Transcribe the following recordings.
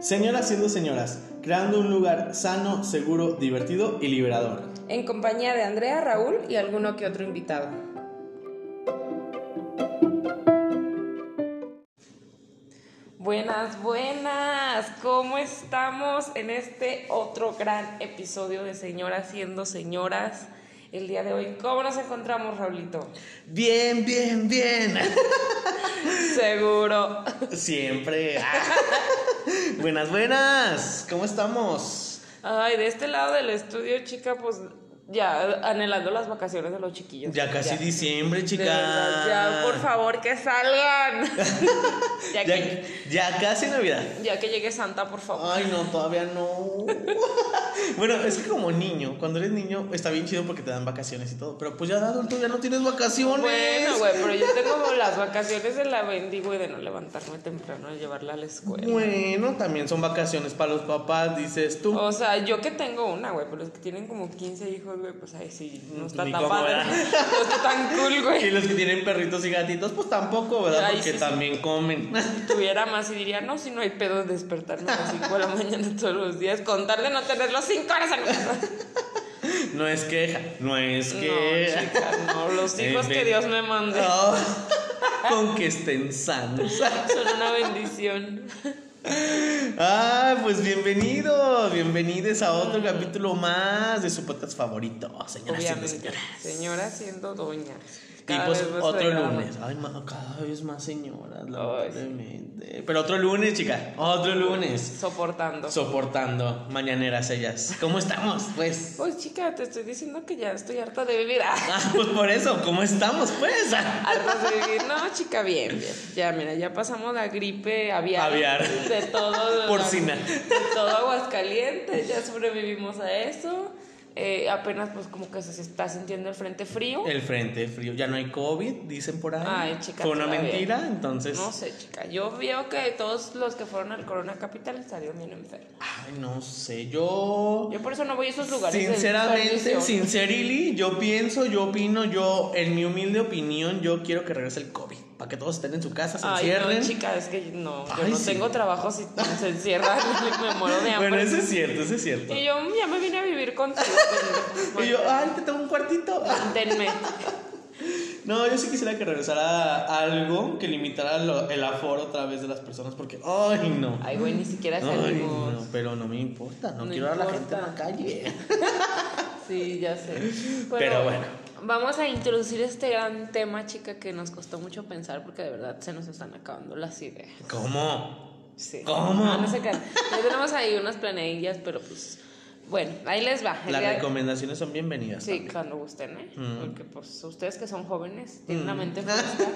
Señoras siendo señoras, creando un lugar sano, seguro, divertido y liberador. En compañía de Andrea, Raúl y alguno que otro invitado. Buenas, buenas. ¿Cómo estamos en este otro gran episodio de Señoras siendo señoras? El día de hoy, ¿cómo nos encontramos, Raulito? Bien, bien, bien. Seguro. Siempre. buenas, buenas. ¿Cómo estamos? Ay, de este lado del estudio, chica, pues ya anhelando las vacaciones de los chiquillos. Ya casi diciembre, De chica. verdad, ya, por favor, que salgan. ya, Ya, que, ya casi Navidad. ya que llegue Santa, por favor. Ay, no, todavía no. bueno, es que como niño, cuando eres niño, está bien chido porque te dan vacaciones y todo. Pero pues ya de adulto ya no tienes vacaciones. Bueno, güey, pero yo tengo las vacaciones de la bendigo y de no levantarme temprano y llevarla a la escuela. Bueno, también son vacaciones para los papás, dices tú. O sea, yo que tengo una, güey, pero los que tienen como 15 hijos, güey, pues ahí sí, no está Ni tan cómo, padre. ¿verdad? No está tan cool, Y güey. los que tienen perritos y gatitos, pues tampoco, ¿verdad? Ay, Porque sí, sí. también comen. Tuviera más y diría, no, si no hay pedo de despertarme a las 5 de la mañana todos los días, con tal de no tener los 5 horas casa. No es queja, no es No, que. chica, no, los hijos que fin. Dios me mande No. Con que estén sanos. son una bendición. Ah, pues bienvenidos, bienvenidos a otro capítulo más de su podcast favorito, señoras y Obviamente. señores. Señora siendo doña. Cada pues vez más otro lunes. Ay, ma- cada vez más señoras, lamentablemente. Pero otro lunes, chica. Otro lunes. Soportando. Soportando. Mañaneras ellas. ¿Cómo estamos? Pues. Pues chica, te estoy diciendo que ya estoy harta de vivir. Ah, Ah, pues por eso, ¿cómo estamos, pues? harta de vivir. No, chica, bien, bien. Ya, mira, ya pasamos la gripe aviar. Aviar. De todo. Porcina. De todo Aguascalientes. Ya sobrevivimos a eso. Eh, apenas, pues, como que se está sintiendo el frente frío. El frente frío. Ya no hay COVID, dicen por ahí. Ay, chica, Fue una mentira, entonces. No sé, chica. Yo veo que todos los que fueron al Corona Capital salieron bien enfermos. Ay, no sé. Yo. Yo por eso no voy a esos lugares. Sinceramente, sincerili, yo pienso, yo opino, yo, en mi humilde opinión, yo quiero que regrese el COVID. Para que todos estén en su casa, se Ay, encierren. no, chica, es que no, yo Ay, no sí. tengo trabajo si se encierran, me muero de hambre. Bueno, eso es cierto, eso es cierto. Y yo ya me vine a vivir contigo. Y yo, ay, te tengo un cuartito. Manténme. No, yo sí quisiera que regresara algo que limitara lo- el aforo otra vez de las personas porque, ay, no. Ay, güey, ni siquiera Ay, salimos. no, pero no me importa, no, No quiero ver a la gente importa. en la calle. Sí, ya sé. Pero bueno. Vamos a introducir este gran tema, chica, que nos costó mucho pensar porque de verdad se nos están acabando las ideas. ¿Cómo? Sí. ¿Cómo? Ah, no sé qué. Ya tenemos ahí unas planeillas, pero pues. Bueno, ahí les va. Las día- recomendaciones son bienvenidas. Sí, también. cuando gusten, ¿eh? Mm. Porque pues ustedes que son jóvenes, tienen una mente fresca.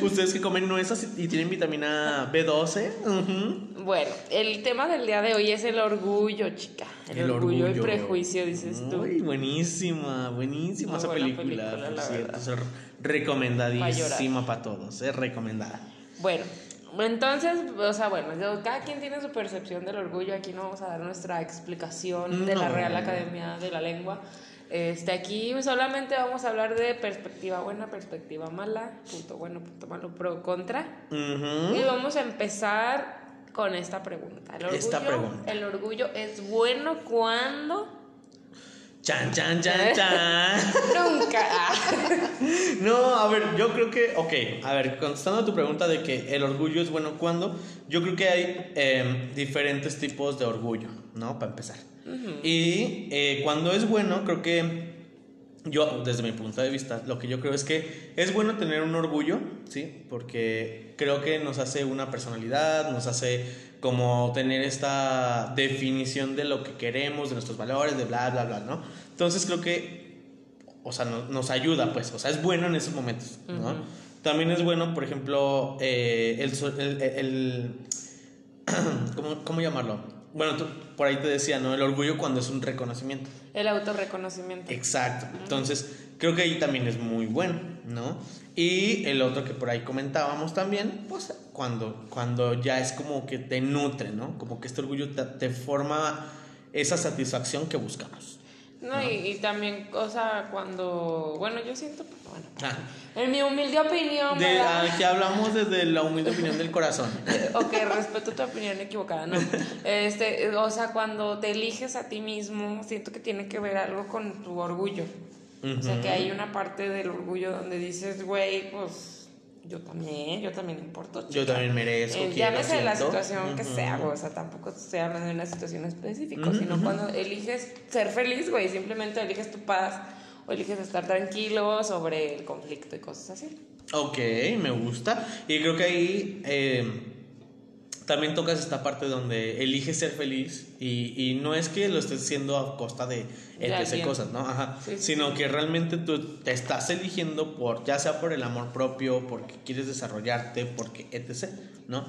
Ustedes que comen nueces y tienen vitamina B12. ujú. Bueno, el tema del día de hoy es el orgullo, chica. El, orgullo, y prejuicio, dices tú. Uy, buenísima, buenísima Muy esa película. película, por la cierto, recomendadísima para todos, es recomendada. Bueno, entonces, o sea, bueno, yo- cada quien tiene su percepción del orgullo. Aquí no vamos a dar nuestra explicación de la. Real Academia de la Lengua. Este, aquí solamente vamos a hablar de perspectiva buena, perspectiva mala, punto bueno, punto malo, pro, contra. Y vamos a empezar con esta pregunta. El orgullo, Esta pregunta. El orgullo es bueno cuando Chan, chan, chan, chan. nunca. No, a ver, yo creo que, ok, a ver, contestando a tu pregunta de que el orgullo es bueno cuando, yo creo que hay em, diferentes tipos de orgullo, ¿no? Para empezar. Y eh, cuando es bueno, creo que yo, desde mi punto de vista, lo que yo creo es que es bueno tener un orgullo, ¿sí? Porque creo que nos hace una personalidad, nos hace como tener esta definición de lo que queremos, de nuestros valores, de bla, bla, bla, ¿no? Entonces creo que, o sea, no- nos ayuda, pues, o sea, es bueno en esos momentos, ¿no? También es bueno, por ejemplo, eh, el, el, el- ¿cómo, ¿cómo llamarlo? Bueno, tú, por ahí te decía, ¿no? El orgullo cuando es un reconocimiento. El autorreconocimiento. Exacto. Entonces, creo que ahí también es muy bueno, ¿no? Y el otro que por ahí comentábamos también, pues cuando, cuando ya es como que te nutre, ¿no? Como que este orgullo te, te forma esa satisfacción que buscamos. No, Y, y también, o sea, cuando, bueno, yo siento, bueno, Ah, en mi humilde opinión, de, aquí hablamos desde la humilde opinión del corazón. Ok, respeto tu opinión equivocada, ¿no? Este, o sea, cuando te eliges a ti mismo, siento que tiene que ver algo con tu orgullo. O sea, que hay una parte del orgullo donde dices, güey, pues yo también, yo también importo. Yo chica". también merezco, Eh, llámese la siento. situación que Ujú. sea, güey. O sea, tampoco estoy hablando de una situación específica, sino cuando eliges ser feliz, güey. Simplemente eliges tu paz o eliges estar tranquilo sobre el conflicto y cosas así. Ok, me gusta. Y creo que ahí eh, también tocas esta parte donde eliges ser feliz y, y no es que lo estés haciendo a costa de alguien. cosas, ¿no? Ajá. Sí, sí, Sino sí. que realmente tú te estás eligiendo por, ya sea por el amor propio, porque quieres desarrollarte, porque etc., ¿no?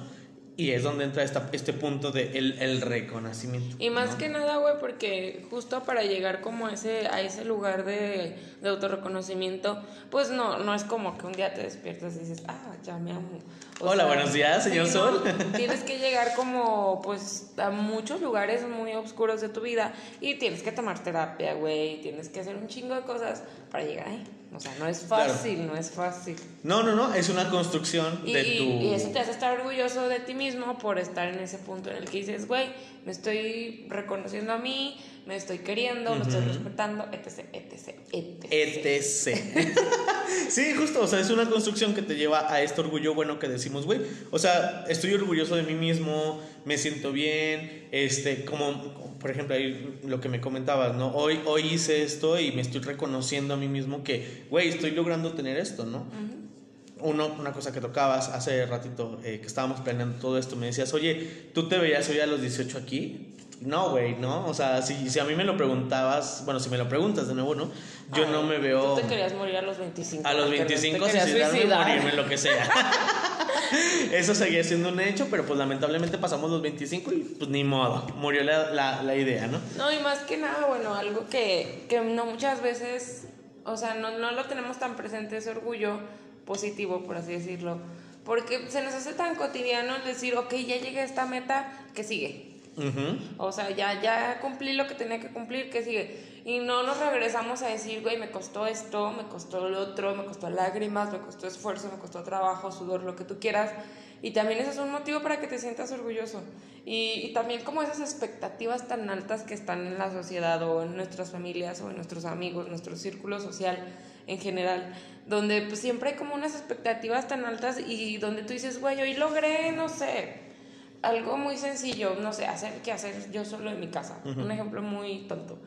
Y es donde entra esta, este punto de el, el reconocimiento. Y más ¿no? que nada, güey, porque justo para llegar como a ese, a ese lugar de, de autorreconocimiento, pues no, no es como que un día te despiertas y dices, ah, ya me amo. O Hola, buenos días, señor no, Sol. tienes que llegar como, pues, a muchos lugares muy oscuros de tu vida y tienes que tomar terapia, güey, tienes que hacer un chingo de cosas para llegar ahí. O sea, no es Claro. fácil, no es fácil. No, no, no, es una construcción Y, de tu... y eso te hace estar orgulloso de ti mismo por estar en ese punto en el que dices, güey, me estoy reconociendo a mí, me estoy queriendo, me estoy respetando, etc, etc, etc. etc. sí, justo, o sea, es una construcción que te lleva a este orgullo bueno que decimos, güey. O sea, estoy orgulloso de mí mismo, me siento bien, este, como, por ejemplo, ahí lo que me comentabas, ¿no? Hoy, hoy hice esto y me estoy reconociendo a mí mismo que, güey, estoy logrando tener esto, ¿no? Uno, una cosa que tocabas hace ratito eh, que estábamos planeando todo esto, me decías, oye, ¿tú te veías hoy a los 18 aquí? No, güey, ¿no? O sea, si, si a mí me lo preguntabas, bueno, si me lo preguntas de nuevo, ¿no? Yo Ay, no me veo... Tú te querías morir a los 25. A los porque 25 te suicidarme, suicidar. morirme, lo que sea. Eso seguía siendo un hecho, pero pues lamentablemente pasamos los 25 y pues ni modo, murió la, la, la idea, ¿no? No, y más que nada, bueno, algo que, que no muchas veces, o sea, no, no lo tenemos tan presente ese orgullo positivo, por así decirlo, porque se nos hace tan cotidiano el decir, ok, ya llegué a esta meta, que sigue? Ujú. O sea, ya, ya cumplí lo que tenía que cumplir, que sigue? Y no nos regresamos a decir, güey, me costó esto, me costó lo otro, me costó lágrimas, me costó esfuerzo, me costó trabajo, sudor, lo que tú quieras. Y también eso es un motivo para que te sientas orgulloso. Y, y también como esas expectativas tan altas que están en la sociedad o en nuestras familias o en nuestros amigos, nuestro círculo social en general, donde pues siempre hay como unas expectativas tan altas y donde tú dices, güey, hoy logré, no sé, algo muy sencillo, no sé, hacer que hacer yo solo en mi casa. Un ejemplo muy tonto.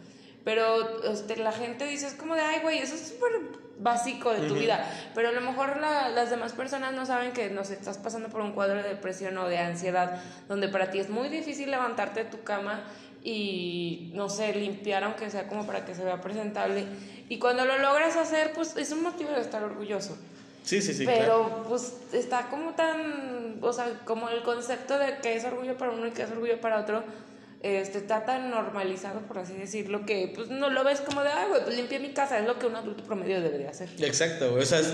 Pero este, la gente dice, es como de, ay, güey, eso es súper básico de tu vida. Pero a lo mejor la- las demás personas no saben que, no sé, estás pasando por un cuadro de depresión o de ansiedad, donde para ti es muy difícil levantarte de tu cama y, no sé, limpiar, aunque sea como para que se vea presentable. Y cuando lo logras hacer, pues es un motivo de estar orgulloso. Sí, sí, sí. Pero claro. pues está como tan, o sea, como el concepto de que es orgullo para uno y que es orgullo para otro, este, está tan normalizado, por así decirlo, que pues no lo ves como de, ay, güey, pues limpié mi casa, es lo que un adulto promedio debería hacer. Exacto, güey. O sea, es,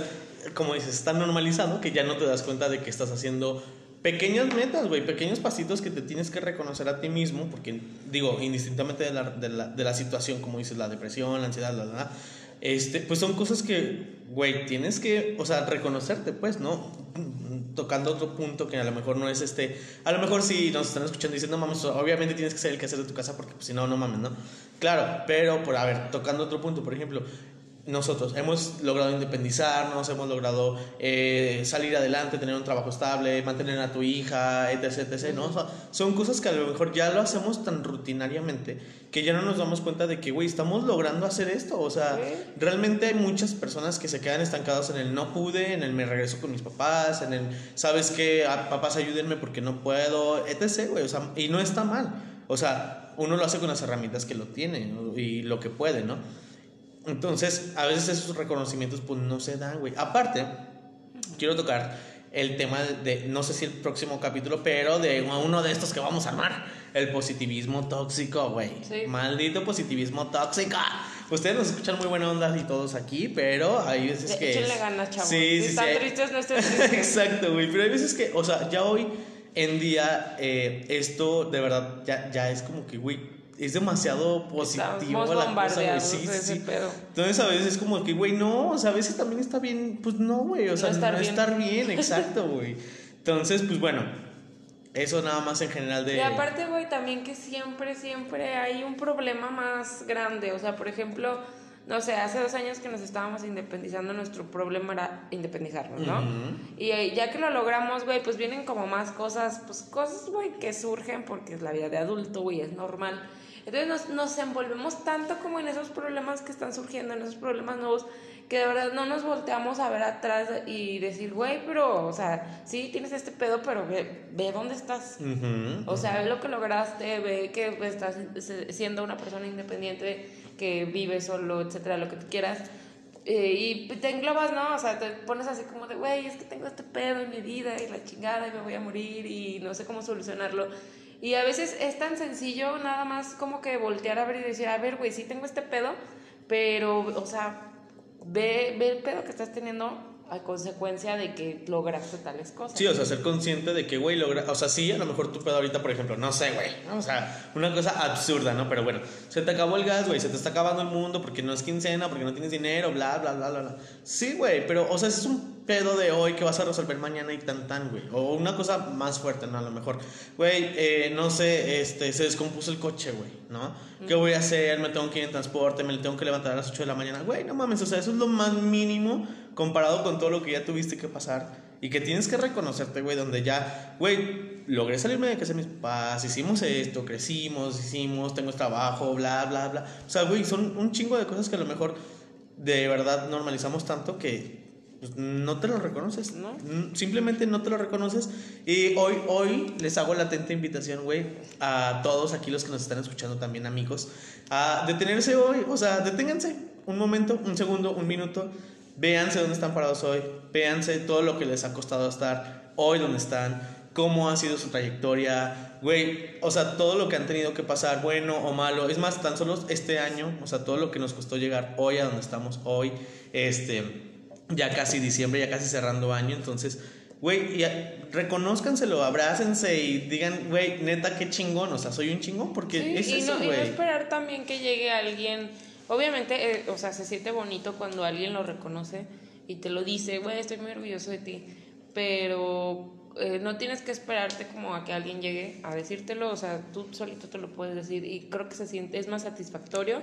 como dices, está normalizado que ya no te das cuenta de que estás haciendo pequeñas metas, güey, pequeños pasitos que te tienes que reconocer a ti mismo, porque digo, indistintamente de la, de la, de la situación, como dices, la depresión, la ansiedad, la, la, la, este, pues son cosas que, güey, tienes que, o sea, reconocerte, pues, ¿no? Tocando otro punto que a lo mejor no es este, a lo mejor si nos están escuchando y dicen, no mames, obviamente tienes que ser el que hacer de tu casa porque pues, si no, no mames, ¿no? Claro, pero, por, a ver, tocando otro punto, por ejemplo, nosotros hemos logrado independizarnos, hemos logrado eh, salir adelante, tener un trabajo estable, mantener a tu hija, etc, etc, ¿no? O sea, son cosas que a lo mejor ya lo hacemos tan rutinariamente que ya no nos damos cuenta de que, güey, estamos logrando hacer esto. O sea, realmente hay muchas personas que se quedan estancados en el no pude, en el me regreso con mis papás, en el, ¿sabes qué? Ah, papás, ayúdenme porque no puedo, etc, güey. O sea, y no está mal. O sea, uno lo hace con las herramientas que lo tiene ¿no? y lo que puede, ¿no? Entonces, a veces esos reconocimientos pues no se dan, güey. Aparte, quiero tocar el tema de, no sé si el próximo capítulo, pero de uno de estos que vamos a armar, el positivismo tóxico, güey. Sí. Maldito positivismo tóxico. Ustedes nos escuchan muy buena onda y todos aquí, pero hay veces que... Échenle ganas, chavos. Sí, si sí, están sí. tristes, no estén tristes. Exacto, güey. Pero hay veces que, o sea, ya hoy en día eh, esto de verdad ya, ya es como que, güey, es demasiado positivo la cosa, güey. Sí, sí. Entonces a veces es como que, güey, no, o sea, a veces también está bien, pues no, güey, o sea, no estar bien. bien, exacto, güey. Entonces, pues bueno, eso nada más en general de... Y aparte, güey, también que siempre, siempre hay un problema más grande. O sea, por ejemplo, no sé, hace dos años que nos estábamos independizando, nuestro problema era independizarnos, ¿no? Y eh, ya que lo logramos, güey, pues vienen como más cosas, pues cosas, güey, que surgen porque es la vida de adulto, güey, es normal. Entonces nos, nos envolvemos tanto como en esos problemas que están surgiendo, en esos problemas nuevos, que de verdad no nos volteamos a ver atrás y decir, güey, pero, o sea, sí tienes este pedo, pero ve, ve dónde estás. O sea, ve lo que lograste, ve que estás siendo una persona independiente, que vive solo, etcétera, lo que tú quieras. Eh, y te englobas, ¿no? O sea, te pones así como de, güey, es que tengo este pedo en mi vida y la chingada y me voy a morir y no sé cómo solucionarlo. Y a veces es tan sencillo nada más como que voltear a ver y decir, a ver, güey, sí tengo este pedo, pero, o sea, ve, ve el pedo que estás teniendo a consecuencia de que lograste tales cosas. Sí, o sea, ser consciente de que, güey, logra. O sea, sí, a lo mejor tu pedo ahorita, por ejemplo, no sé, güey. ¿no? O sea, una cosa absurda, ¿no? Pero bueno, se te acabó el gas, güey, se te está acabando el mundo porque no es quincena, porque no tienes dinero, bla, bla, bla, bla, bla. Sí, güey, pero, o sea, es un pedo de hoy que vas a resolver mañana y tan, tan, güey. O una cosa más fuerte, ¿no? A lo mejor, güey, eh, no sé, este, se descompuso el coche, güey, ¿no? ¿Qué voy a hacer? Me tengo que ir en transporte, me tengo que levantar a las 8 de la mañana. Güey, no mames, o sea, eso es lo más mínimo comparado con todo lo que ya tuviste que pasar y que tienes que reconocerte, güey, donde ya, güey, logré salirme de casa de mis papás, hicimos esto, crecimos, hicimos, tengo trabajo, bla, bla, bla. O sea, güey, son un chingo de cosas que a lo mejor de verdad normalizamos tanto que pues, no te lo reconoces. ¿No? Mm, Simplemente no te lo reconoces. Y hoy, hoy les hago la atenta invitación, güey, a todos aquí los que nos están escuchando también, amigos, a detenerse hoy. O sea, deténganse un momento, un segundo, un minuto. Véanse dónde están parados hoy. Véanse todo lo que les ha costado estar hoy donde están. Cómo ha sido su trayectoria, güey. O sea, todo lo que han tenido que pasar, bueno o malo. Es más, tan solo este año, o sea, todo lo que nos costó llegar hoy a donde estamos hoy. Este ya casi diciembre, ya casi cerrando año, entonces, güey, reconózcanselo, abrácense y digan, güey, neta, qué chingón, o sea, soy un chingón, porque Sí, es y, eso, no, y no güey. esperar también que llegue alguien. Obviamente, eh, o sea, se siente bonito cuando alguien lo reconoce y te lo dice, güey, estoy muy orgulloso de ti. Pero eh, no tienes que esperarte como a que alguien llegue a decírtelo, o sea, tú solito te lo puedes decir y creo que se siente, es más satisfactorio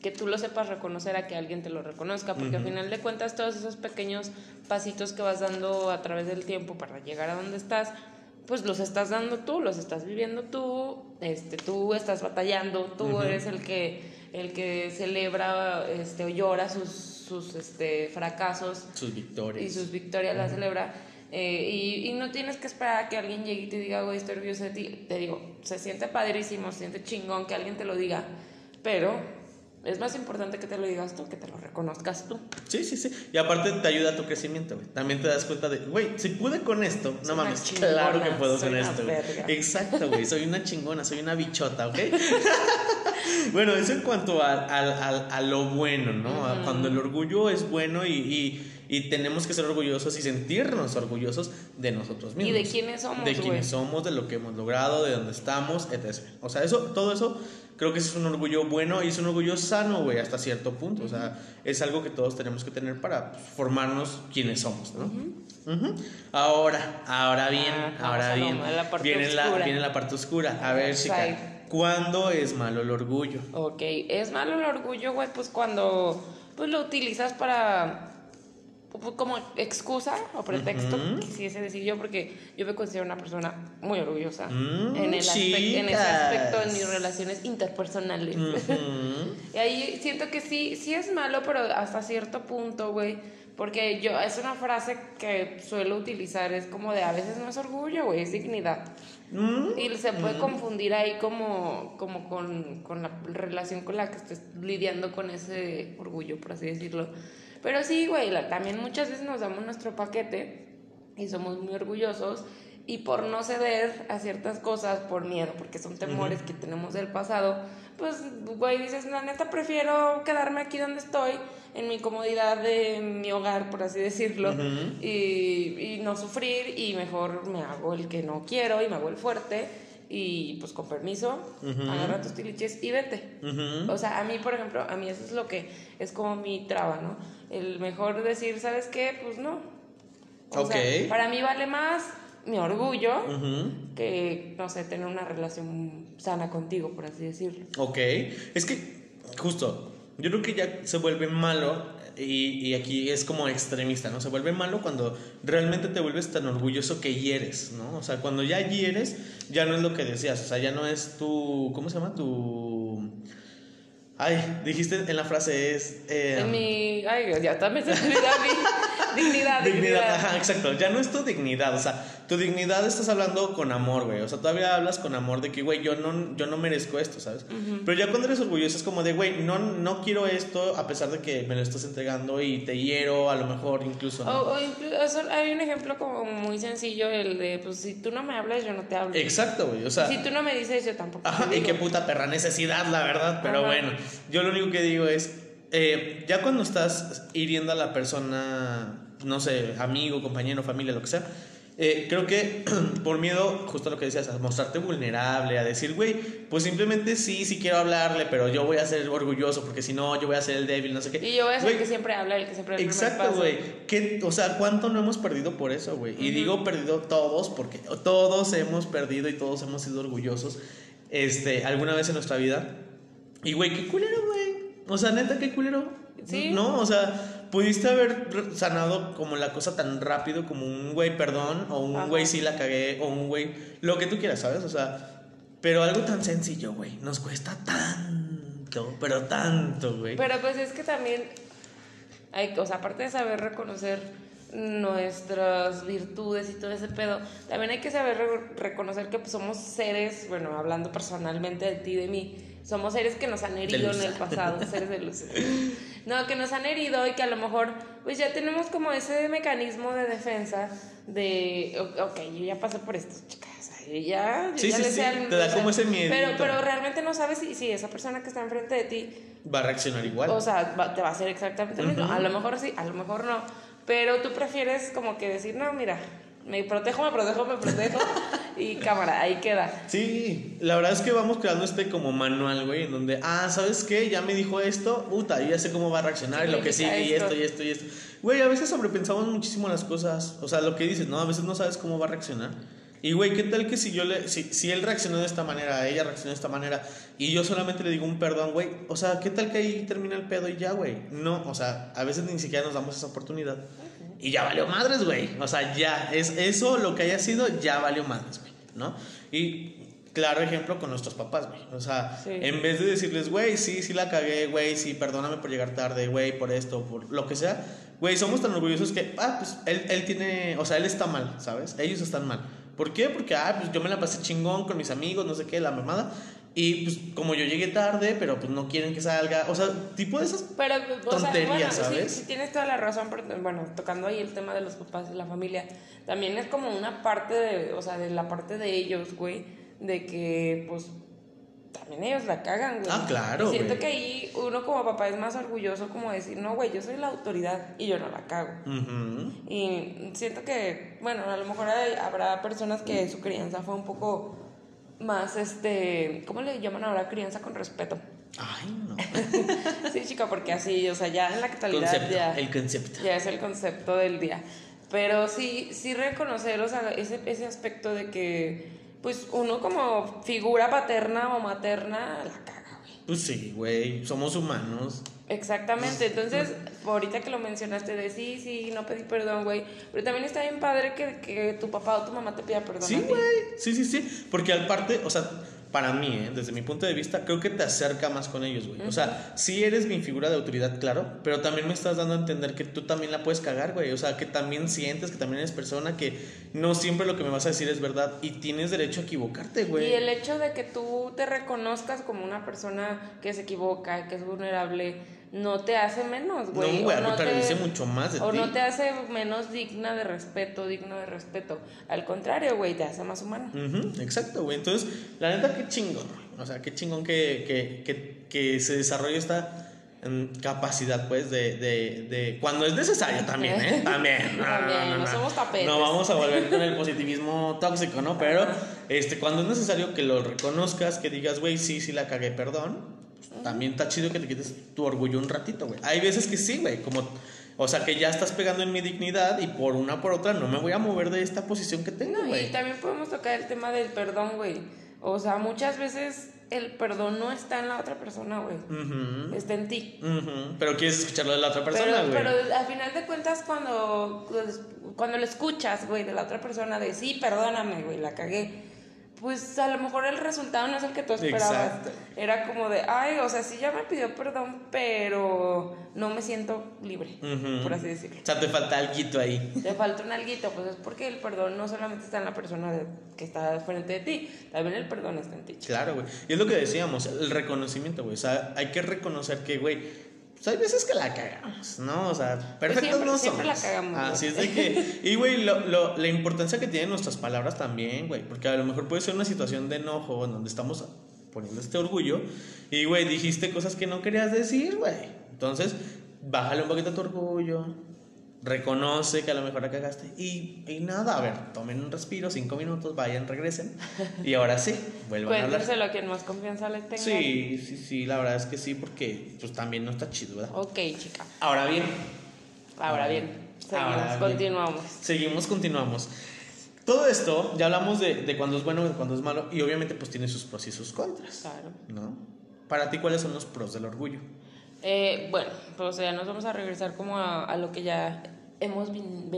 que tú lo sepas reconocer a que alguien te lo reconozca, porque al final de cuentas todos esos pequeños pasitos que vas dando a través del tiempo para llegar a donde estás, pues los estás dando tú, los estás viviendo tú, este, tú estás batallando, tú eres el que, el que celebra este, o llora sus, sus este, fracasos Sus victorias. y sus victorias las celebra. eh, y, y no tienes que esperar a que alguien llegue y te diga, güey, estoy orgulloso de ti. Te digo, se siente padrísimo, se siente chingón que alguien te lo diga, pero es más importante que te lo digas tú, que te lo reconozcas tú. Sí, sí, sí. Y aparte te ayuda a tu crecimiento, güey. También te das cuenta de, güey, si pude con esto, no Soy mames, chingona, claro que puedo soy con una esto, güey. Exacto, güey, soy una chingona, soy una bichota, ¿ok? bueno, eso en cuanto a, a- a- a lo bueno, ¿no? Cuando el orgullo es bueno y, y- y tenemos que ser orgullosos y sentirnos orgullosos de nosotros Y mismos. de quiénes somos, De quiénes somos, de lo que hemos logrado, de dónde estamos, etc. O sea, eso, todo eso creo que es un orgullo bueno y es un orgullo sano, güey, hasta cierto punto. O sea, es algo que todos tenemos que tener para formarnos quienes somos, ¿no? Ujú. Ahora, ahora bien, Ah, ahora bien. la viene, la, viene la parte oscura. A ver, chica. ¿cuándo es malo el orgullo? Ok, es malo el orgullo, güey, pues cuando pues lo utilizas para como excusa o pretexto, quisiese decir yo, porque yo me considero una persona muy orgullosa Mm, en, el aspecto, en ese aspecto en mis relaciones interpersonales. Y ahí siento que sí, sí es malo, pero hasta cierto punto, güey. Porque yo, es una frase que suelo utilizar, es como de a veces no es orgullo, güey, es dignidad. Mm, Y se puede confundir ahí como, como con, con la relación con la que estés lidiando con ese orgullo, por así decirlo. Pero sí, güey, la- también muchas veces nos damos nuestro paquete y somos muy orgullosos y por no ceder a ciertas cosas, por miedo, porque son temores que tenemos del pasado, pues, güey, dices, la neta prefiero quedarme aquí donde estoy, en mi comodidad de mi hogar, por así decirlo, y, y no sufrir y mejor me hago el que no quiero y me hago el fuerte y pues con permiso, agarra tus tiliches y vete. O sea, a mí, por ejemplo, a mí eso es lo que es como mi traba, ¿no? El mejor decir, ¿sabes qué? Pues no. O sea, para mí vale más mi orgullo que, no sé, tener una relación sana contigo, por así decirlo. Ok, es que justo, yo creo que ya se vuelve malo y, y, aquí es como extremista, ¿no? Se vuelve malo cuando realmente te vuelves tan orgulloso que hieres, ¿no? O sea, cuando ya hieres, ya no es lo que decías, o sea, ya no es tu, ¿cómo se llama? Tu... Ay, dijiste en la frase es... Eh, en mi... Ay, ya también se me Dignidad, dignidad. Ajá, exacto. Ya no es tu dignidad. O sea, tu dignidad estás hablando con amor, güey. O sea, todavía hablas con amor de que, güey, yo no, yo no merezco esto, ¿sabes? Pero ya cuando eres orgulloso es como de, güey, no, no quiero esto a pesar de que me lo estás entregando y te hiero, a lo mejor incluso. O, incluso hay un ejemplo como muy sencillo, el de, pues si tú no me hablas, yo no te hablo. Exacto, güey. O sea. Si tú no me dices, yo tampoco. Ajá, y qué puta perra necesidad, la verdad. Pero bueno, yo lo único que digo es. Eh, ya cuando estás hiriendo a la persona no sé, amigo, compañero, familia, lo que sea. Eh, creo que por miedo, justo lo que decías, a mostrarte vulnerable, a decir, güey, pues simplemente sí, sí quiero hablarle, pero yo voy a ser orgulloso porque si no, yo voy a ser el débil, no sé qué. Y yo voy a ser el que siempre habla, el que siempre Exacto, güey. O sea, ¿cuánto no hemos perdido por eso, güey? Y digo perdido todos porque todos hemos perdido y todos hemos sido orgullosos este, alguna vez en nuestra vida. Y, güey, qué culero, güey. O sea, neta, qué culero. Sí. No, o sea pudiste haber sanado como la cosa tan rápido como un güey perdón o un güey sí la cagué o un güey lo que tú quieras, ¿sabes? O sea, pero algo tan sencillo, güey, nos cuesta tanto, pero tanto, güey. Pero pues es que también hay, o sea, aparte de saber reconocer nuestras virtudes y todo ese pedo, también hay que saber reconocer que pues, somos seres, bueno, hablando personalmente de ti y de mí, somos seres que nos han herido en el pasado, seres de luz. No, que nos han herido y que a lo mejor pues ya tenemos como ese mecanismo de defensa de, ok, yo ya pasé por esto, chicas. Ya, sí, sí, sí. te da como ese miedo. Pero, pero realmente no sabes si, si esa persona que está enfrente de ti va a reaccionar igual. O sea, te va a hacer exactamente lo mismo. A lo mejor sí, a lo mejor no. Pero tú prefieres como que decir, no, mira, me protejo, me protejo, me protejo. y cámara, ahí queda. Sí, la verdad es que vamos creando este como manual, güey, en donde, ah, ¿sabes qué? Ya me dijo esto, puta, yo ya sé cómo va a reaccionar y lo que sigue y esto y esto y esto. Güey, a veces sobrepensamos muchísimo las cosas. O sea, lo que dices, ¿no? A veces no sabes cómo va a reaccionar. Y güey, ¿qué tal que si yo le si, si él reaccionó de esta manera, ella reaccionó de esta manera y yo solamente le digo un perdón, güey? O sea, ¿qué tal que ahí termina el pedo y ya, güey? No, o sea, a veces ni siquiera nos damos esa oportunidad. Y ya valió madres, güey. O sea, ya, es eso lo que haya sido, ya valió madres, güey, ¿no? Y claro ejemplo con nuestros papás, güey. O sea, en vez de decirles, güey, sí, sí la cagué, güey, sí, perdóname por llegar tarde, güey, por esto, por lo que sea, güey, somos tan orgullosos que, ah, pues él, él tiene, o sea, él está mal, ¿sabes? Ellos están mal. ¿Por qué? Porque, ah, pues yo me la pasé chingón con mis amigos, no sé qué, la mamada. Y pues como yo llegué tarde, pero pues no quieren que salga, o sea, tipo de esas pero, tonterías, ¿sabes? Sí, sí, tienes toda la razón, pero bueno, tocando ahí el tema de los papás de la familia, también es como una parte de, o sea, de la parte de ellos, güey, de que pues también ellos la cagan, güey. Ah, claro. Siento que ahí uno como papá es más orgulloso como decir, no, güey, yo soy la autoridad y yo no la cago. Y siento que, bueno, a lo mejor habrá personas que su crianza fue un poco más, este, ¿cómo le llaman ahora? Crianza con respeto. Ay, no. sí, chica, porque así, o sea, ya en la actualidad ya... El concepto. Ya es el concepto del día. Pero sí, sí reconocer, o sea, ese, ese aspecto de que, pues, uno como figura paterna o materna la caga, güey. Pues sí, güey, somos humanos. Exactamente, entonces, ahorita que lo mencionaste de sí, sí, no pedí perdón, güey, pero también está bien padre que, que tu papá o tu mamá te pida perdón. Sí, güey, sí, sí, sí, porque al parte, o sea, para mí, ¿eh? desde mi punto de vista, creo que te acerca más con ellos, güey. O sea, sí eres mi figura de autoridad, claro, pero también me estás dando a entender que tú también la puedes cagar, güey. O sea, que también sientes que también eres persona, que no siempre lo que me vas a decir es verdad y tienes derecho a equivocarte, güey. Y el hecho de que tú te reconozcas como una persona que se equivoca, que es vulnerable, no te hace menos, güey. No, güey, no te dice mucho más de o no te hace menos digna de respeto, digno de respeto. Al contrario, güey, te hace más humano. exacto, güey. Entonces, la neta, qué chingón, O sea, qué chingón que, que, que, que se desarrolle esta mm, capacidad, pues, de, de, de, Cuando es necesario también, ¿eh? También. No, También, no, no somos tapetes. No vamos a volver con el positivismo tóxico, ¿no? Pero, este, cuando es necesario que lo reconozcas, que digas, güey, sí, sí la cagué, perdón. Pues, también está chido que te quites tu orgullo un ratito, güey. Hay veces que sí, güey, como... O sea, que ya estás pegando en mi dignidad y por una por otra no me voy a mover de esta posición que tengo, No, y güey. también podemos tocar el tema del perdón, güey. O sea, muchas veces el perdón no está en la otra persona, güey. Ujú, Está en ti. Pero quieres escucharlo de la otra persona, pero, güey. pero al final de cuentas, cuando, cuando lo escuchas, güey, de la otra persona, de sí, perdóname, güey, la cagué. Pues a lo mejor el resultado no es el que tú esperabas. Exacto. Era como de, ay, o sea, sí ya me pidió perdón, pero no me siento libre, por así decirlo. O sea, te falta algo ahí. Te falta un alguito, pues es porque el perdón no solamente está en la persona de- que está frente de ti, también el perdón está en ti. chico. Claro, güey. Y es lo que decíamos, el reconocimiento, güey. O sea, hay que reconocer que, güey, pues hay veces que la cagamos, ¿no? O sea, perfectos siempre- no siempre somos. la cagamos. Así es de que... Y, güey, lo, lo- la importancia que tienen nuestras palabras también, güey. Porque a lo mejor puede ser una situación de enojo en donde estamos poniendo este orgullo. Y, güey, dijiste cosas que no querías decir, güey. Entonces, bájale un poquito a tu orgullo. Reconoce que a lo mejor la cagaste. Y, y nada, a ver, tomen un respiro, cinco minutos, vayan, regresen. Y ahora sí, vuelvan a hablar. Cuéntenselo a quien más confianza le tenga. Sí, sí, sí, la verdad es que sí, porque pues también no está chido, ¿verdad? Ok, chica. Ahora bien, Ahora bien, seguimos, Ahora bien. continuamos. seguimos, continuamos. Todo esto, ya hablamos de, de cuando es bueno y de cuando es malo, y obviamente pues tiene sus pros y sus contras, Claro. ¿no? Para ti, ¿cuáles son los pros del orgullo? Eh, bueno, pues ya nos vamos a regresar como a, a lo que ya hemos vin-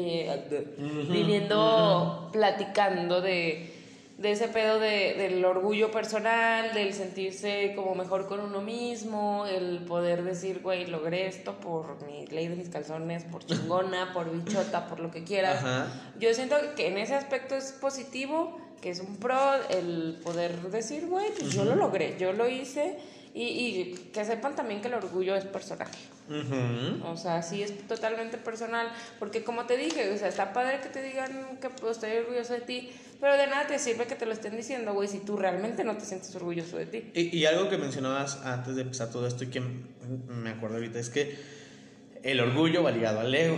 viniendo platicando de, de ese pedo de, del orgullo personal, del sentirse como mejor con uno mismo, el poder decir, güey, logré esto por mi ley de mis calzones, por chingona, por bichota, por lo que quieras. Ajá. Yo siento que en ese aspecto es positivo, que es un pro el poder decir, güey, pues yo lo logré, yo lo hice y, y que sepan también que el orgullo es personal. O sea, sí es totalmente personal, porque como te dije, o sea, está padre que te digan que pues, estoy orgulloso de ti, pero de nada te sirve que te lo estén diciendo, güey, si tú realmente no te sientes orgulloso de ti. Y, y algo que mencionabas antes de empezar todo esto y que me acuerdo ahorita es que el orgullo va ligado al ego.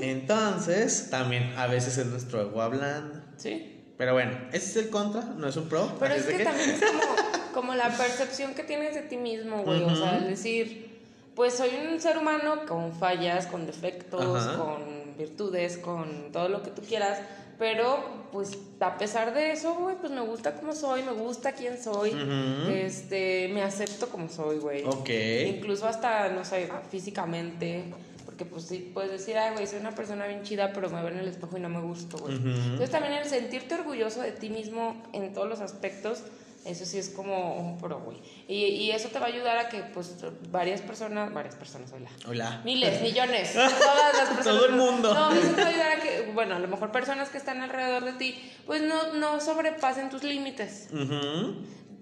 Entonces, también a veces es nuestro ego hablando. Sí. Pero bueno, ese es el contra, no es un pro. Pero es de que también es como, como la percepción que tienes de ti mismo, güey. O sea, el decir, pues soy un ser humano con fallas, con defectos, Ajá. con virtudes, con todo lo que tú quieras. Pero, pues, a pesar de eso, güey, pues me gusta como soy, me gusta quién soy. Ujú. Este, me acepto como soy, güey. Ok. Incluso hasta, no sé, físicamente. Porque pues sí, puedes decir, ay, güey, soy una persona bien chida, pero me veo en el espejo y no me gusto, güey. Ujú. Entonces también el sentirte orgulloso de ti mismo en todos los aspectos, eso sí es como un pro, güey. Y, y eso te va a ayudar a que, pues, varias personas, varias personas, hola. Hola. Miles, millones, todas las personas. Todo el mundo. No, eso te va a ayudar a que, bueno, a lo mejor personas que están alrededor de ti, pues no, no sobrepasen tus límites.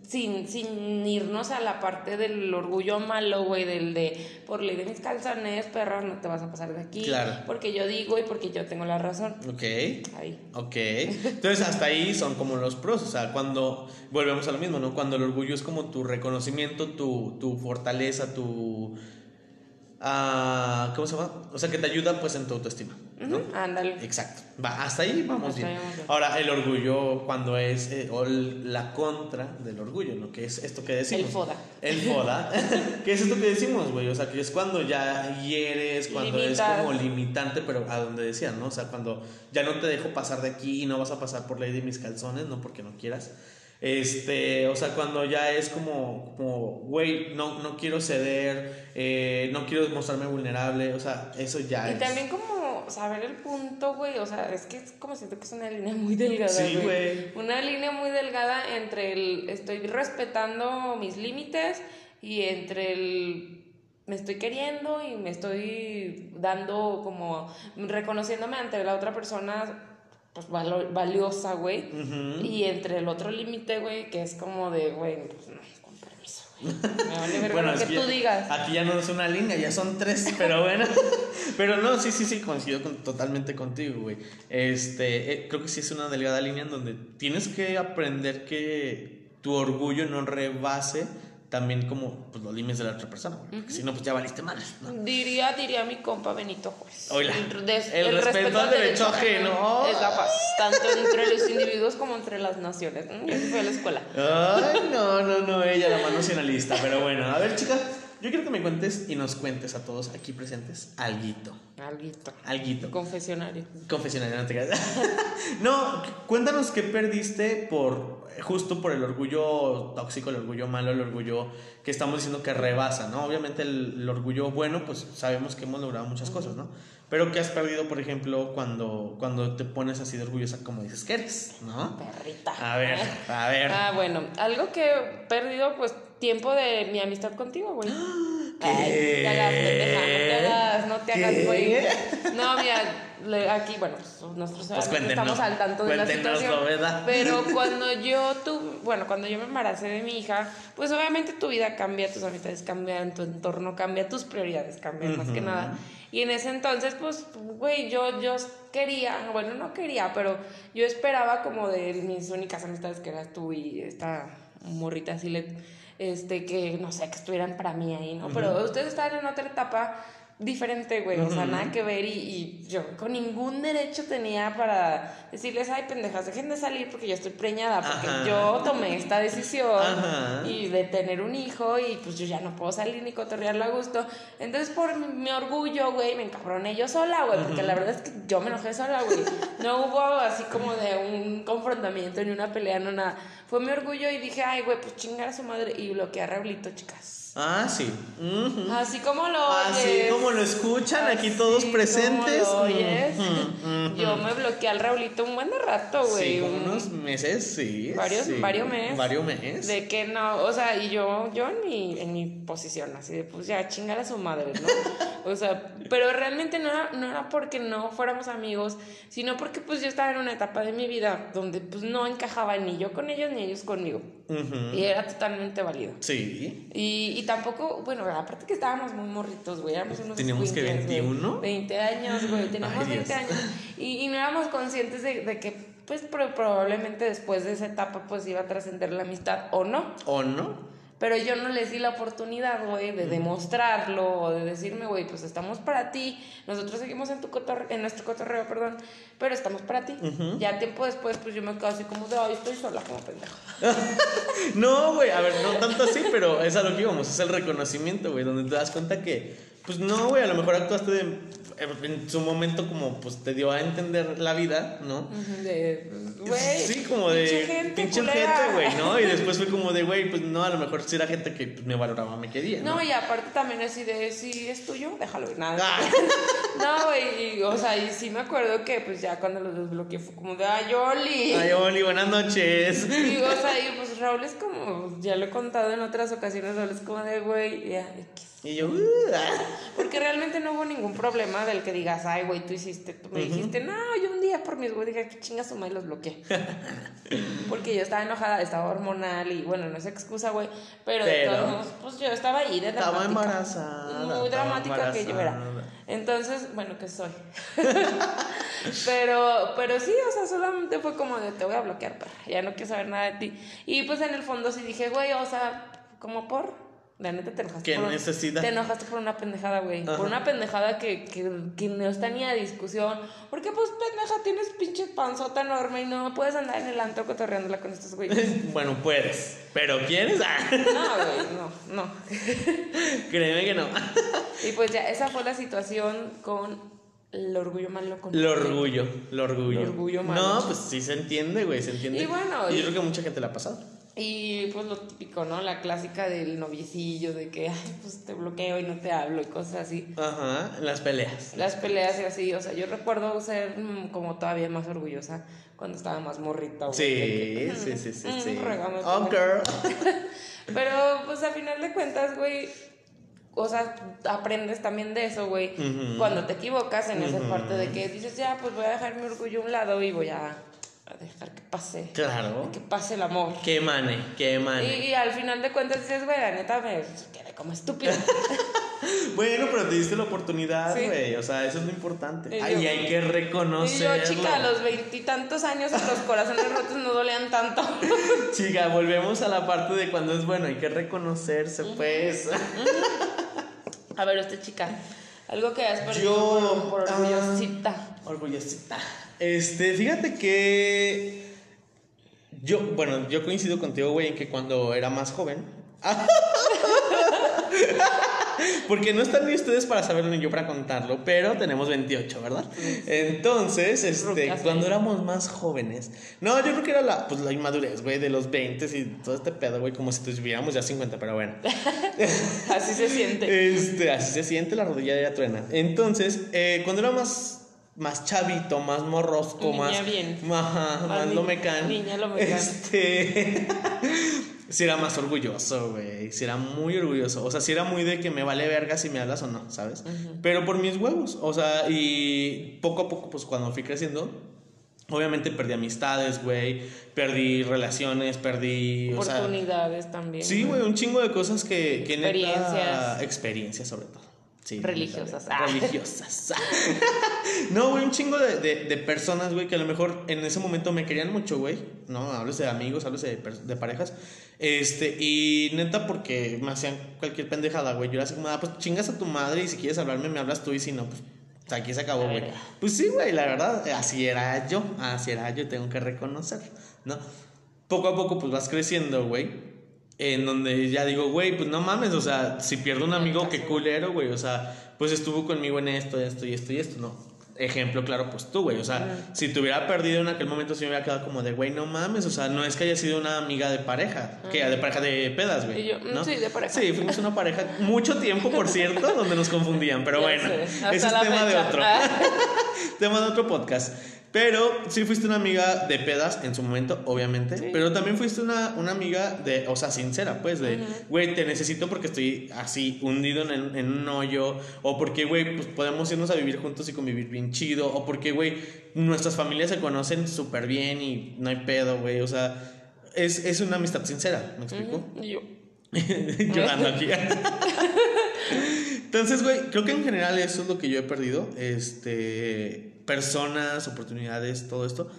Sin, sin irnos a la parte del orgullo malo, güey, del de por ley de mis calzones, perro, no te vas a pasar de aquí. Claro. Porque yo digo y porque yo tengo la razón. Ok. Ahí. Ok. Entonces hasta ahí son como los pros. O sea, cuando volvemos a lo mismo, ¿no? Cuando el orgullo es como tu reconocimiento, tu, tu fortaleza, tu... ah, ¿Cómo se llama? O sea, que te ayuda pues en tu autoestima. ¿no? Ujú, Ándale. Exacto. Va, hasta ahí vamos Hasta bien. ahí. Ahora, el orgullo cuando es eh, o la contra del orgullo, ¿no? Que es esto que decimos. El foda. El foda. ¿Qué es esto que decimos, güey? O sea, que es cuando ya hieres, cuando es Limitas. como limitante, pero a donde decían, ¿no? O sea, cuando ya no te dejo pasar de aquí y no vas a pasar por ley de mis calzones, no porque no quieras. Este, o sea, cuando ya es como, como, güey, no, no quiero ceder, eh, no quiero mostrarme vulnerable, o sea, eso ya Y es. también como saber el punto, güey, o sea, es que es como siento que es una línea muy delgada, Sí, güey. Una línea muy delgada entre el estoy respetando mis límites y entre el me estoy queriendo y me estoy dando como reconociéndome ante la otra persona pues valo- valiosa, güey. Y entre el otro límite, güey, que es como de, güey, pues no, con permiso, güey. Me vale lo es que tú digas. Aquí ya no es una línea, ya son tres, pero bueno. pero no, sí, sí, sí, coincido con- totalmente contigo, güey. Este, eh, creo que sí es una delgada línea en donde tienes que aprender que tu orgullo no rebase también como pues, los límites de la otra persona, güey, si no, pues ya valiste mal, ¿no? Diría, diría mi compa Benito Juárez. Oila, El, el respeto al derecho ajeno. Es la paz, tanto entre los individuos como entre las naciones. Fui a la escuela. Ay, no, no, no, ella la mano nacionalista, pero bueno, a ver, chicas, yo quiero que me cuentes y nos cuentes a todos aquí presentes alguito, Alguito. alguito. Confesionario. Confesionario, no te creas. no, cuéntanos qué perdiste por justo por el orgullo tóxico, el orgullo malo, el orgullo que estamos diciendo que rebasa, ¿no? Obviamente el, el orgullo bueno, pues sabemos que hemos logrado muchas cosas, ¿no? Pero ¿qué has perdido, por ejemplo, cuando, cuando te pones así de orgullosa como dices que eres, ¿no? Perrita. A ver, a ver. Ah, bueno, algo que he perdido, pues, tiempo de mi amistad contigo, güey. Ay, te hagas, pendeja, no te hagas, no te hagas, güey. No, mira, aquí, bueno, pues nosotros Pues estamos al tanto de la situación. ¿verdad? Pero cuando yo tuve, bueno, cuando yo me embaracé de mi hija, pues obviamente tu vida cambia, tus amistades cambian, tu entorno cambia, tus prioridades cambian, más que nada. Y en ese entonces, pues, güey, yo, yo quería, bueno, no quería, pero yo esperaba como de mis únicas amistades que eras tú y esta morrita así, le, este, que no sé, que estuvieran para mí ahí, ¿no? Pero ustedes estaban en otra etapa diferente, güey, o sea, nada que ver y, y yo con ningún derecho tenía para decirles, ay, pendejas, dejen de salir porque yo estoy preñada, porque Ajá. yo tomé esta decisión Ajá. y de tener un hijo y pues yo ya no puedo salir ni cotorrearlo a gusto. Entonces por mi, orgullo, güey, me encabroné yo sola, güey, porque la verdad es que yo me enojé sola, güey. No hubo así como de un confrontamiento ni una pelea, no nada. Fue mi orgullo y dije, ay, güey, pues chingar a su madre y bloqueé a Raulito, chicas. Ah, sí. Así como lo Así oyes. como lo escuchan aquí Así todos como presentes. lo oyes. Yo me bloqueé al Raulito un buen rato, güey. Sí, como un- unos meses, sí. Varios- sí. varios meses. Varios meses. De que no, o sea, y yo, yo en mi, en mi posición, así de pues ya chingar a su madre, ¿no? O sea, pero realmente no era, no era porque no fuéramos amigos, sino porque pues yo estaba en una etapa de mi vida donde pues no encajaba ni yo con ellos ni ellos conmigo. Y era totalmente válido. Sí. Y, y tampoco, bueno, aparte que estábamos muy morritos, güey, éramos unos Teníamos que escuincles, güey. 21. 20 años, güey, teníamos Ay, 20 Dios. años. Y, y no éramos conscientes de, de que, pues, pro- probablemente después de esa etapa, pues, iba a trascender la amistad o no. ¿O no? Pero yo no les di la oportunidad, güey, de demostrarlo o de decirme, güey, pues estamos para ti. Nosotros seguimos en, tu cotorre- en nuestro cotorreo, perdón, pero estamos para ti. Ya tiempo después, pues yo me quedo así como de, ay, estoy sola como pendejo. No, güey, a ver, no tanto así, pero es a lo que íbamos, es el reconocimiento, güey, donde te das cuenta que, pues no, güey, a lo mejor actuaste de, en su momento como, pues te dio a entender la vida, ¿no? De, güey. sí, como de pinche gente güey, ¿no? Y después fue como de, güey, pues no, a lo mejor sí era gente que pues, me valoraba, me quería, ¿no? No, y aparte también así de, si es tuyo, déjalo ir, nada. Ah. No, güey, y, o sea, y sí me acuerdo que pues ya cuando los desbloqueé fue como de, ay, Oli. Ay, Oli, buenas noches. Y, o sea, y pues Raúl es como, ya lo he contado en otras ocasiones, Raúl es como de, güey, ya. Y yo, "Uh, ah". Porque realmente no hubo ningún problema del que digas, ay, güey, tú hiciste, tú me dijiste, no, yo un día por mis güey dije, que chinga su madre los bloqueé. Porque yo estaba enojada, estaba hormonal y bueno, no es excusa, güey, pero, de Pero- todos modos, pues yo estaba ahí de Estaba dramática. embarazada, Muy dramática que yo era. Entonces, bueno, que soy. pero, pero sí, o sea, solamente fue como de te voy a bloquear, perra, ya no quiero saber nada de ti. Y pues en el fondo sí dije, güey, o sea, como por. La neta te enojaste. ¿Qué por? Te enojaste por una pendejada, güey. Por una pendejada que, que, que no está ni a discusión. Porque, pues, pendeja, tienes pinche panzota enorme y no puedes andar en el antro cotorreándola con estos güeyes. Bueno, puedes, pero ¿quieres? Ah, No, güey, no, no. créeme que no. Y pues ya, esa fue la situación con el orgullo malo con Lo orgullo, lo orgullo. Lo orgullo malo. No, pues sí se entiende, güey, se entiende. Y bueno, y- yo creo que mucha gente la ha pasado. Y pues lo típico, ¿no? La clásica del noviecillo, de que, ay, pues te bloqueo y no te hablo y cosas así. Ajá, las peleas. Las peleas y así, o sea, yo recuerdo ser mm, como todavía más orgullosa cuando estaba más morrita. Sí, sí, sí, sí, mm, Oh, pero- girl. Pero pues a final de cuentas, güey, o sea, aprendes también de eso, güey. Cuando te equivocas en esa parte de que dices, ya, pues voy a dejar mi orgullo a un lado y voy a, a dejar que pase. Claro. Que pase el amor. Que emane, que emane. Y, y al final de cuentas dices, güey, la neta me quedé como estúpida. Bueno, pero te diste la oportunidad, Sí. güey. O sea, eso es lo importante. Y Ay, yo- hay que reconocerlo. Y yo, chica, a los veintitantos años los corazones rotos no dolían tanto. Chica, volvemos a la parte de cuando es bueno, hay que reconocerse, pues. A ver, usted, chica, algo que has perdido Yo, por, por ah, orgullosita. Orgullosita. Este, fíjate que. Yo, bueno, yo coincido contigo, güey, en que cuando era más joven. Porque no están ni ustedes para saberlo ni yo para contarlo, pero tenemos 28, ¿verdad? Entonces, este, cuando éramos más jóvenes. No, yo creo que era la, pues, la inmadurez, güey, de los 20 y todo este pedo, güey, como si tuviéramos ya 50, pero bueno. Así se siente. Este, así se siente la rodilla ya truena. Entonces, eh, cuando era más, más chavito, más morrosco, Niña más. bien. Ajá, más, lomecán. niña lomecán. Este. sí era más orgulloso, güey. Sí era muy orgulloso. O sea, sí era muy de que me vale verga si me hablas o no, ¿sabes? Pero por mis huevos. O sea, y poco a poco, pues cuando fui creciendo. Obviamente perdí amistades, güey. Perdí relaciones, perdí. O sea, Oportunidades también. Sí, güey, un chingo de cosas que, que neta- Experiencias. experiencias, sobre todo. Sí, Religiosas. Ah. Religiosas. no, güey, un chingo de, de, de personas, güey, que a lo mejor en ese momento me querían mucho, güey. No, hables de amigos, hables de, de parejas. Este, y neta, porque me hacían cualquier pendejada, güey. Yo era así como, ah, pues chingas a tu madre y si quieres hablarme, me hablas tú y si no, pues. Aquí se acabó, güey. Pues sí, güey, la verdad, así era yo, así era yo, tengo que reconocer, ¿no? Poco a poco, pues vas creciendo, güey. En donde ya digo, güey, pues no mames, o sea, si pierdo un amigo, qué culero, güey, o sea, pues estuvo conmigo en esto, esto y esto y esto, ¿no? Ejemplo, claro, pues tú, güey, o sea, si te hubiera perdido en aquel momento, sí me hubiera quedado como de, güey, no mames, o sea, no es que haya sido una amiga de pareja, que de pareja de pedas, güey. ¿no? sí, de pareja. Sí, fuimos una pareja mucho tiempo, por cierto, donde nos confundían, pero Ya bueno, ese es tema de otro. Ah. tema de otro podcast. Pero sí fuiste una amiga de pedas en su momento, obviamente. Sí. Pero también fuiste una, una amiga de, o sea, sincera, pues, de, güey, te necesito porque estoy así, hundido en, el- en un hoyo. O porque, güey, pues podemos irnos a vivir juntos y convivir bien chido. O porque, güey, nuestras familias se conocen súper bien y no hay pedo, güey. O sea, es, es una amistad sincera, ¿me explico? Y yo, Llorando aquí. Entonces, güey, creo que en general eso es lo que yo he perdido. Este, personas, oportunidades, todo esto.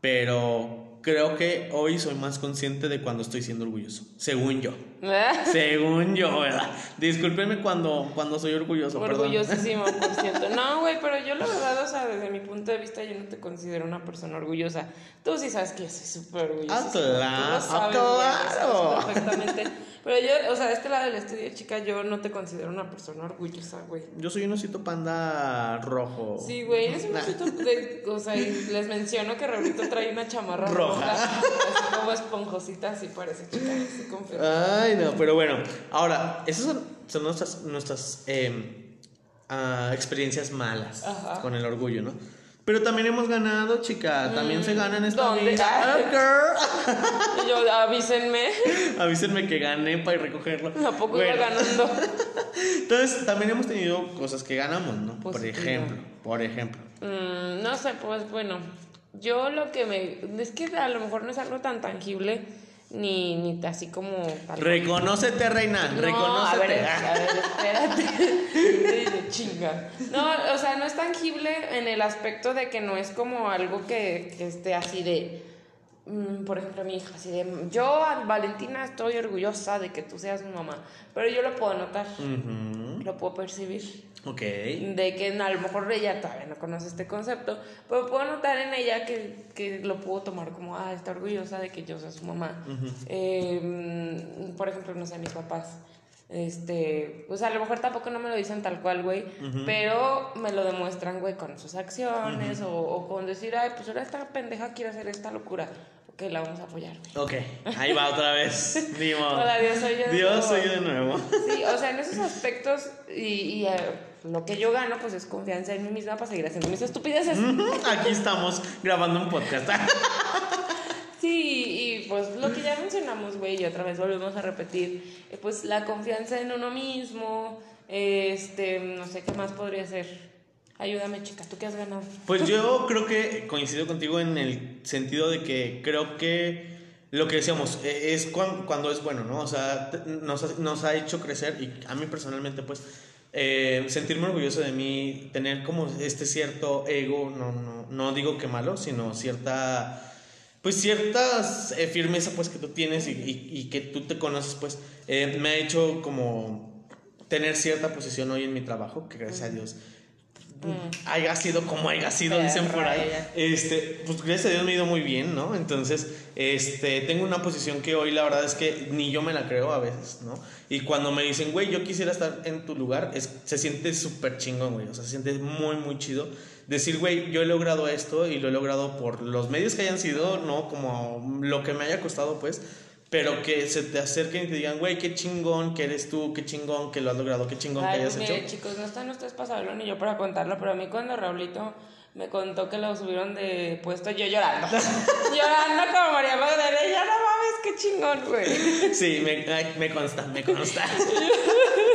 Pero creo que hoy soy más consciente de cuando estoy siendo orgulloso. Según yo. Según yo, ¿verdad? Discúlpenme cuando, cuando soy orgulloso, perdón. Orgullosísimo, por cierto. No, güey, pero yo la verdad, o sea, desde mi punto de vista, yo no te considero una persona orgullosa. Tú sí sabes que yo soy súper orgullosa. Ah, claro, Tú lo sabes, ah, güey, lo claro. sabes perfectamente. Pero yo, o sea, de este lado del estudio, chica, yo no te considero una persona orgullosa, güey. Yo soy un osito panda rojo. Sí, güey, eres un osito de, o sea, y les menciono que Raulito trae una chamarra Roja. roja, así como esponjosita, así parece, chica, así confirmo. Ay, no, pero bueno. Ahora, esas son, son nuestras, nuestras em, ah, experiencias malas Ajá. con el orgullo, ¿no? Pero también hemos ganado, chica. También se gana en esta ¿dónde? vida. Ah. Ah, Y yo, avísenme, girl. Avísenme que gané para ir a recogerlo. ¿a poco Bueno, iba ganando? Entonces, también hemos tenido cosas que ganamos, ¿no? Por ejemplo, por ejemplo. Mm, no sé, pues bueno, yo lo que me... Es que a lo mejor no es algo tan tangible, ni, ni así como... Reconócete, reina. No, reconócete. a ver, a ver, espérate. chinga. No, o sea, no es tangible en el aspecto de que no es como algo que, que esté así de. Mm, Por ejemplo, mi hija, así de. Yo, Valentina, estoy orgullosa de que tú seas mi mamá. Pero yo lo puedo notar, lo puedo percibir. Ok. De que a lo mejor ella todavía no conoce este concepto, pero puedo notar en ella que, que lo puedo tomar como, ah, está orgullosa de que yo sea su mamá. Eh, mm, por ejemplo, no sé, mis papás. Este, pues a lo mejor tampoco no me lo dicen tal cual, güey, pero me lo demuestran, güey, con sus acciones o, o con decir, ay, pues ahora esta pendeja quiere hacer esta locura. Ok, la vamos a apoyar, güey. Ok. Ahí va otra vez. Dios soy yo. de Dios nuevo. soy yo de nuevo. Sí, o sea, en esos aspectos y, y, eh, lo que yo gano, pues es confianza en mí misma para seguir haciendo mis estupideces. Aquí estamos grabando un podcast. Sí, y pues lo que ya mencionamos, güey, y otra vez volvemos a repetir, eh, pues la confianza en uno mismo, este, no sé qué más podría ser. Ayúdame, chica, ¿tú qué has ganado? Pues yo creo que coincido contigo en el sentido de que creo que lo que decíamos eh, es cuan- cuando, es bueno, ¿no? O sea, nos ha, nos ha hecho crecer y a mí personalmente pues eh, sentirme orgulloso de mí, tener como este cierto ego, no, no, no digo que malo, sino cierta pues ciertas eh, firmeza pues que tú tienes y, y, que tú te conoces pues eh, me ha hecho como tener cierta posición hoy en mi trabajo que gracias a Dios mm. haya sido como haya sido dicen por ahí. este pues gracias a Dios me ha ido muy bien no entonces este tengo una posición que hoy la verdad es que ni yo me la creo a veces no y cuando me dicen güey yo quisiera estar en tu lugar es, se siente súper chingón güey. O sea se siente muy muy chido decir, güey, yo he logrado esto y lo he logrado por los medios que hayan sido, no como lo que me haya costado, pues, pero que se te acerquen y te digan, güey, qué chingón que eres tú, qué chingón que lo has logrado, qué chingón que hayas mire, hecho. chicos, no están ustedes para saberlo ni yo para contarlo, pero a mí cuando Raulito me contó que lo subieron de puesto, yo llorando. llorando como María Magdalena, ya no mames, qué chingón, güey. Sí, me, me consta, me consta.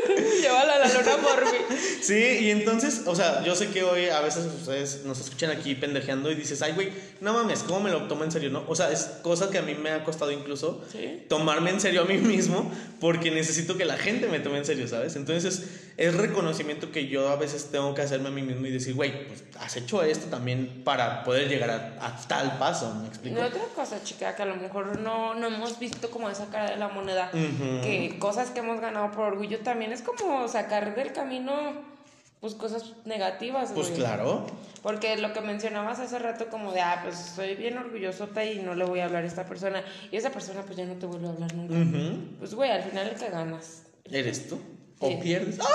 Llévala a la luna por mí. Sí, y entonces, o sea, yo sé que hoy a veces ustedes nos escuchan aquí pendejeando y dices, ay, güey, no mames, ¿cómo me lo tomo en serio, no? O sea, es cosa que a mí me ha costado incluso tomarme en serio a mí mismo porque necesito que la gente me tome en serio, ¿sabes? Entonces, es reconocimiento que yo a veces tengo que hacerme a mí mismo y decir, güey, pues has hecho esto también para poder llegar a, tal paso, ¿me explico? Y otra cosa, chica, que a lo mejor no, no hemos visto como esa cara de la moneda, que cosas que hemos ganado por orgullo también es como sacar del camino pues cosas negativas. Pues claro. Porque lo que mencionabas hace rato como de, ah, pues soy bien orgullosota y no le voy a hablar a esta persona. Y esa persona pues ya no te vuelve a hablar nunca. Pues güey, al final el que ganas. ¿Eres tú? ¿O pierdes?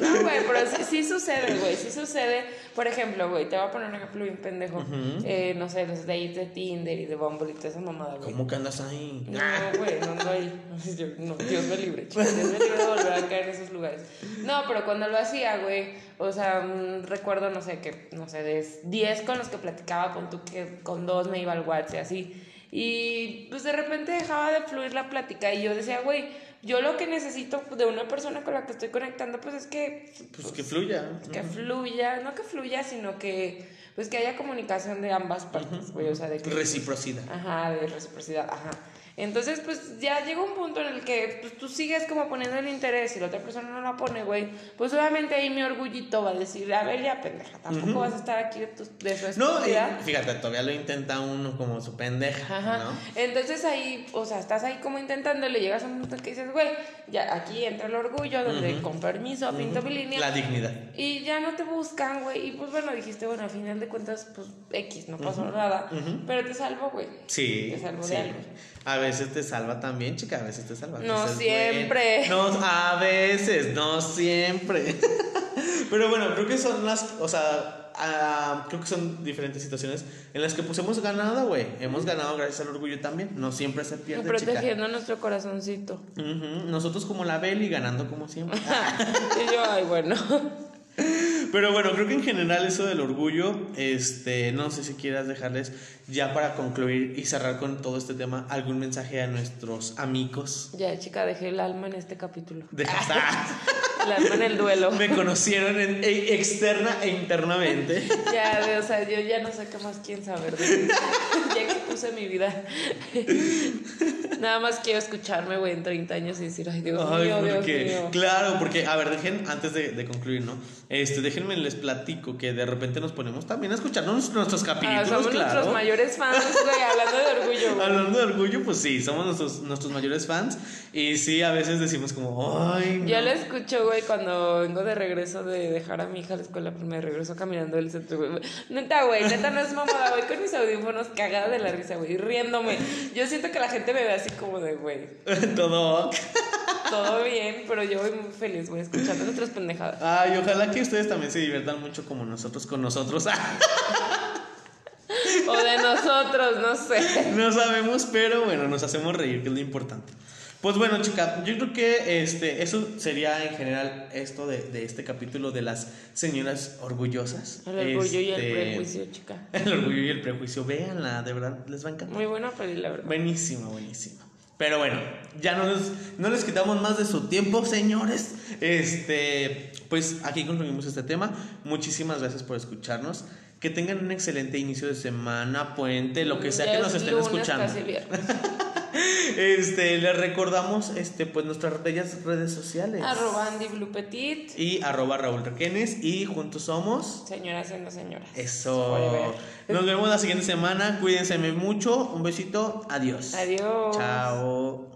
No, güey, pero sí, sucede, güey, sí sucede. Por ejemplo, güey, te voy a poner un ejemplo bien pendejo. eh, no sé, los dates de Tinder y de Bumble y toda esa mamada, güey. ¿Cómo que andas ahí? No, güey, no ando ahí. No, Dios me libre, Dios me libre de volver a caer en esos lugares. No, pero cuando lo hacía, güey, o sea, mm, recuerdo, no sé, que, no sé, de 10 con los que platicaba, con tú que con dos me iba al WhatsApp y así. Y pues de repente dejaba de fluir la plática y yo decía, güey, yo lo que necesito de una persona con la que estoy conectando, pues es que... Pues que fluya. Que fluya, no que fluya, sino que pues que haya comunicación de ambas partes, güey, o sea, de que... Reciprocidad. Ajá, de reciprocidad, ajá. Entonces, pues ya llega un punto en el que pues, tú sigues como poniendo el interés y la otra persona no la pone, güey. Pues obviamente ahí mi orgullito va a decir, a ver, ya pendeja, tampoco vas a estar aquí de, tu, de su No, y fíjate, todavía lo intenta uno como su pendeja, Ajá. ¿no? Entonces ahí, o sea, estás ahí como intentando, le llegas a un punto que dices, güey, ya aquí entra el orgullo, donde con permiso pinto mi línea. La dignidad. Y ya no te buscan, güey. Y pues bueno, dijiste, bueno, al final de cuentas, pues X, no pasó nada. Pero te salvo, güey. Sí. Te salvo de algo. A veces te salva también, chica, a veces te salva. No siempre. No, a veces, no siempre. Pero bueno, creo que son las, o sea, ah, creo que son diferentes situaciones en las que pues hemos ganado, güey. Hemos ganado gracias al orgullo también. No siempre se pierde. Protegiendo nuestro corazoncito. Nosotros como la Beli ganando como siempre. y yo, ay, bueno. Pero bueno, creo que en general eso del orgullo, este, no sé si quieras dejarles ya para concluir y cerrar con todo este tema algún mensaje a nuestros amigos. Ya, chica, dejé el alma en este capítulo. Dejaste el alma en el duelo. Me conocieron e, externa e internamente. Ya, o sea, yo ya no sé qué más quieren saber de Ya que puse mi vida. Nada más quiero escucharme, güey, en 30 años y decir, ay, Dios mío, Dios mío. Claro, porque, a ver, dejen, antes de, de, concluir, ¿no? Este, déjenme les platico que de repente nos ponemos también a escucharnos nuestros capítulos, ah, somos nuestros mayores fans, güey, hablando de orgullo. Hablando de orgullo, pues sí, somos nuestros, nuestros mayores fans. Y sí, a veces decimos como, ay. Yo lo escucho, güey, cuando vengo de regreso de dejar a mi hija a la escuela, pues me regreso caminando del centro, güey. Neta, güey, neta no es mamada, güey, con mis audífonos cagada de la risa, güey, riéndome. Yo siento que la gente me ve así como de, güey. Todo. Todo bien, pero yo voy muy feliz, güey, escuchando nuestras pendejadas. Ay, ojalá que ustedes también se diviertan mucho como nosotros con nosotros. o de nosotros, no sé. No sabemos, pero bueno, nos hacemos reír, que es lo importante. Pues bueno, chica, yo creo que este, eso sería en general esto de, de este capítulo de las señoras orgullosas. El orgullo y el este, prejuicio, chica. El orgullo y el prejuicio, véanla, de verdad, les va a encantar. Muy buena peli, la verdad. Buenísima, buenísima. Pero bueno, ya no, no les quitamos más de su tiempo, señores. Este, pues aquí concluimos este tema. Muchísimas gracias por escucharnos. Que tengan un excelente inicio de semana, puente, lo que sea que nos estén escuchando. Este, les recordamos este, pues nuestras bellas redes sociales. Arroba Andy Blue Petit. Y arroba Raúl Requenes. Y juntos somos. Señoras siendo señoras. Eso. Nos vemos la siguiente semana. Cuídense mucho. Un besito. Adiós. Adiós. Chao.